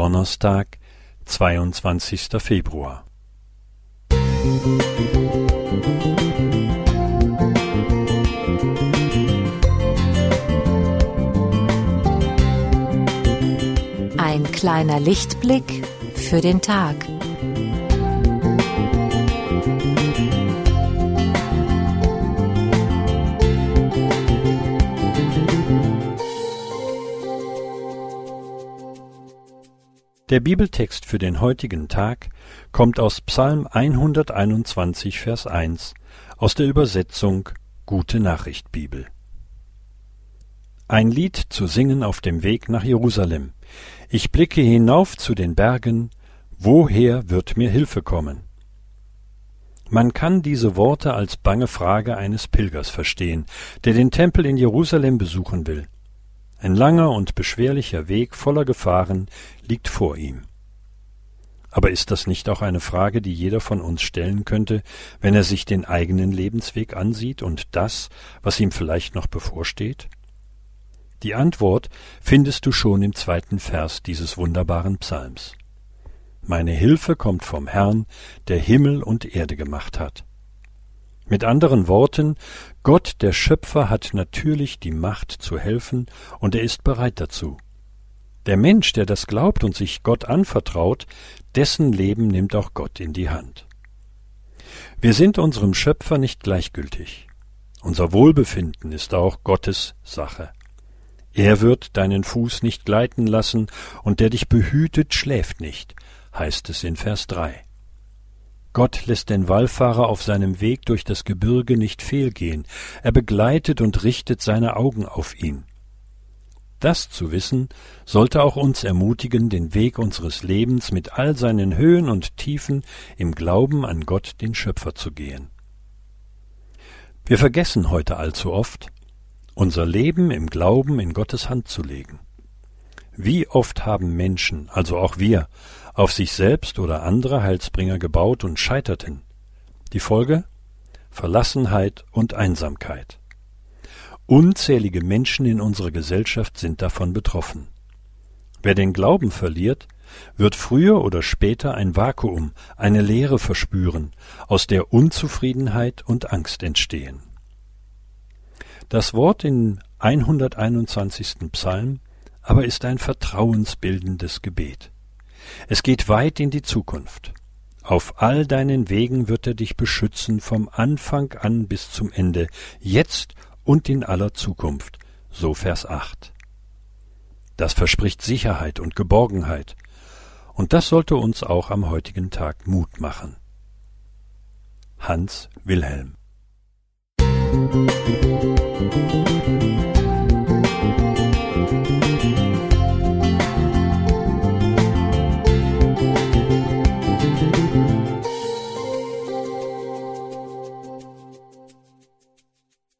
Donnerstag, 22. Februar. Ein kleiner Lichtblick für den Tag. Der Bibeltext für den heutigen Tag kommt aus Psalm 121, Vers 1 aus der Übersetzung Gute Nachricht Bibel. Ein Lied zu singen auf dem Weg nach Jerusalem. Ich blicke hinauf zu den Bergen, woher wird mir Hilfe kommen? Man kann diese Worte als bange Frage eines Pilgers verstehen, der den Tempel in Jerusalem besuchen will. Ein langer und beschwerlicher Weg voller Gefahren liegt vor ihm. Aber ist das nicht auch eine Frage, die jeder von uns stellen könnte, wenn er sich den eigenen Lebensweg ansieht und das, was ihm vielleicht noch bevorsteht? Die Antwort findest du schon im zweiten Vers dieses wunderbaren Psalms. Meine Hilfe kommt vom Herrn, der Himmel und Erde gemacht hat. Mit anderen Worten, Gott der Schöpfer hat natürlich die Macht zu helfen, und er ist bereit dazu. Der Mensch, der das glaubt und sich Gott anvertraut, dessen Leben nimmt auch Gott in die Hand. Wir sind unserem Schöpfer nicht gleichgültig. Unser Wohlbefinden ist auch Gottes Sache. Er wird deinen Fuß nicht gleiten lassen, und der dich behütet, schläft nicht, heißt es in Vers 3. Gott lässt den Wallfahrer auf seinem Weg durch das Gebirge nicht fehlgehen, er begleitet und richtet seine Augen auf ihn. Das zu wissen, sollte auch uns ermutigen, den Weg unseres Lebens mit all seinen Höhen und Tiefen im Glauben an Gott den Schöpfer zu gehen. Wir vergessen heute allzu oft, unser Leben im Glauben in Gottes Hand zu legen. Wie oft haben Menschen, also auch wir, auf sich selbst oder andere Heilsbringer gebaut und scheiterten. Die Folge? Verlassenheit und Einsamkeit. Unzählige Menschen in unserer Gesellschaft sind davon betroffen. Wer den Glauben verliert, wird früher oder später ein Vakuum, eine Leere verspüren, aus der Unzufriedenheit und Angst entstehen. Das Wort in 121. Psalm aber ist ein vertrauensbildendes Gebet. Es geht weit in die Zukunft. Auf all deinen Wegen wird er dich beschützen vom Anfang an bis zum Ende, jetzt und in aller Zukunft. So Vers 8. Das verspricht Sicherheit und Geborgenheit. Und das sollte uns auch am heutigen Tag Mut machen. Hans Wilhelm Musik